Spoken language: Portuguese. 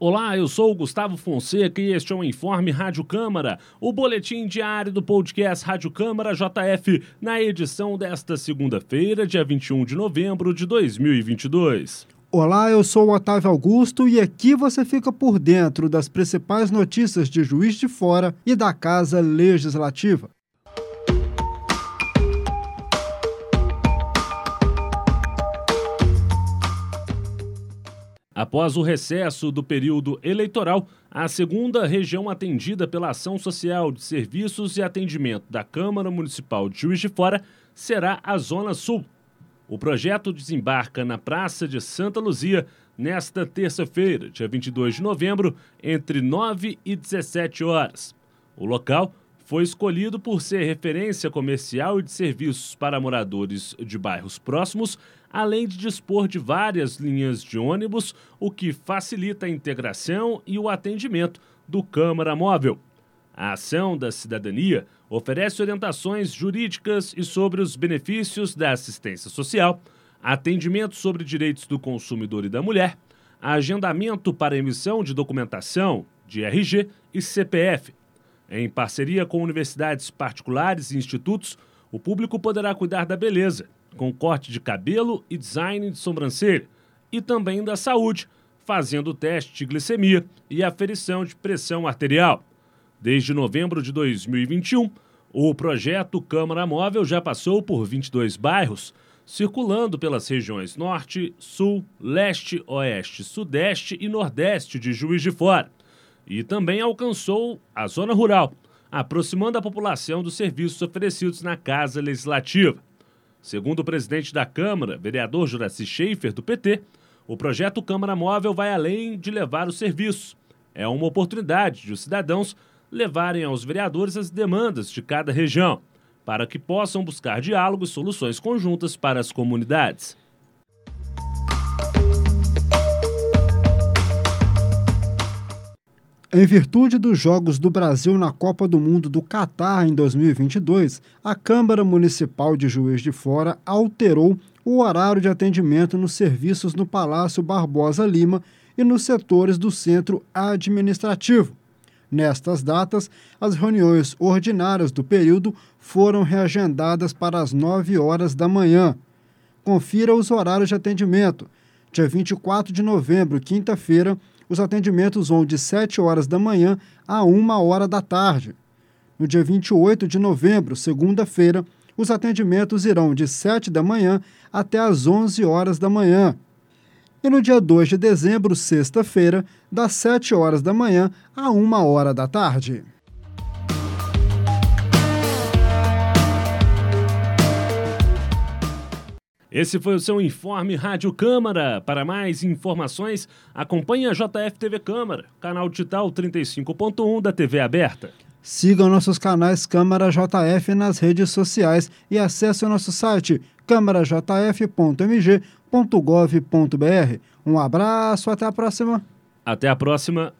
Olá, eu sou o Gustavo Fonseca e este é o Informe Rádio Câmara, o boletim diário do podcast Rádio Câmara JF, na edição desta segunda-feira, dia 21 de novembro de 2022. Olá, eu sou o Otávio Augusto e aqui você fica por dentro das principais notícias de Juiz de Fora e da Casa Legislativa. Após o recesso do período eleitoral, a segunda região atendida pela Ação Social de Serviços e Atendimento da Câmara Municipal de Juiz de Fora será a Zona Sul. O projeto desembarca na Praça de Santa Luzia nesta terça-feira, dia 22 de novembro, entre 9 e 17 horas. O local foi escolhido por ser referência comercial e de serviços para moradores de bairros próximos, além de dispor de várias linhas de ônibus, o que facilita a integração e o atendimento do Câmara Móvel. A ação da cidadania oferece orientações jurídicas e sobre os benefícios da assistência social, atendimento sobre direitos do consumidor e da mulher, agendamento para emissão de documentação de RG e CPF, em parceria com universidades particulares e institutos, o público poderá cuidar da beleza, com corte de cabelo e design de sobrancelha, e também da saúde, fazendo o teste de glicemia e aferição de pressão arterial. Desde novembro de 2021, o projeto Câmara Móvel já passou por 22 bairros, circulando pelas regiões Norte, Sul, Leste, Oeste, Sudeste e Nordeste de Juiz de Fora e também alcançou a zona rural, aproximando a população dos serviços oferecidos na Casa Legislativa. Segundo o presidente da Câmara, vereador Juraci Schaefer, do PT, o projeto Câmara Móvel vai além de levar os serviços. É uma oportunidade de os cidadãos levarem aos vereadores as demandas de cada região, para que possam buscar diálogo e soluções conjuntas para as comunidades. Em virtude dos Jogos do Brasil na Copa do Mundo do Catar em 2022, a Câmara Municipal de Juiz de Fora alterou o horário de atendimento nos serviços no Palácio Barbosa Lima e nos setores do centro administrativo. Nestas datas, as reuniões ordinárias do período foram reagendadas para as 9 horas da manhã. Confira os horários de atendimento. Dia 24 de novembro, quinta-feira, os atendimentos vão de 7 horas da manhã a 1 hora da tarde. No dia 28 de novembro, segunda-feira, os atendimentos irão de 7 da manhã até as 11 horas da manhã. E no dia 2 de dezembro, sexta-feira, das 7 horas da manhã a 1 hora da tarde. Esse foi o seu informe Rádio Câmara. Para mais informações, acompanhe a JF TV Câmara, canal digital 35.1 da TV aberta. Siga nossos canais Câmara JF nas redes sociais e acesse o nosso site câmarajf.mg.gov.br. Um abraço, até a próxima. Até a próxima.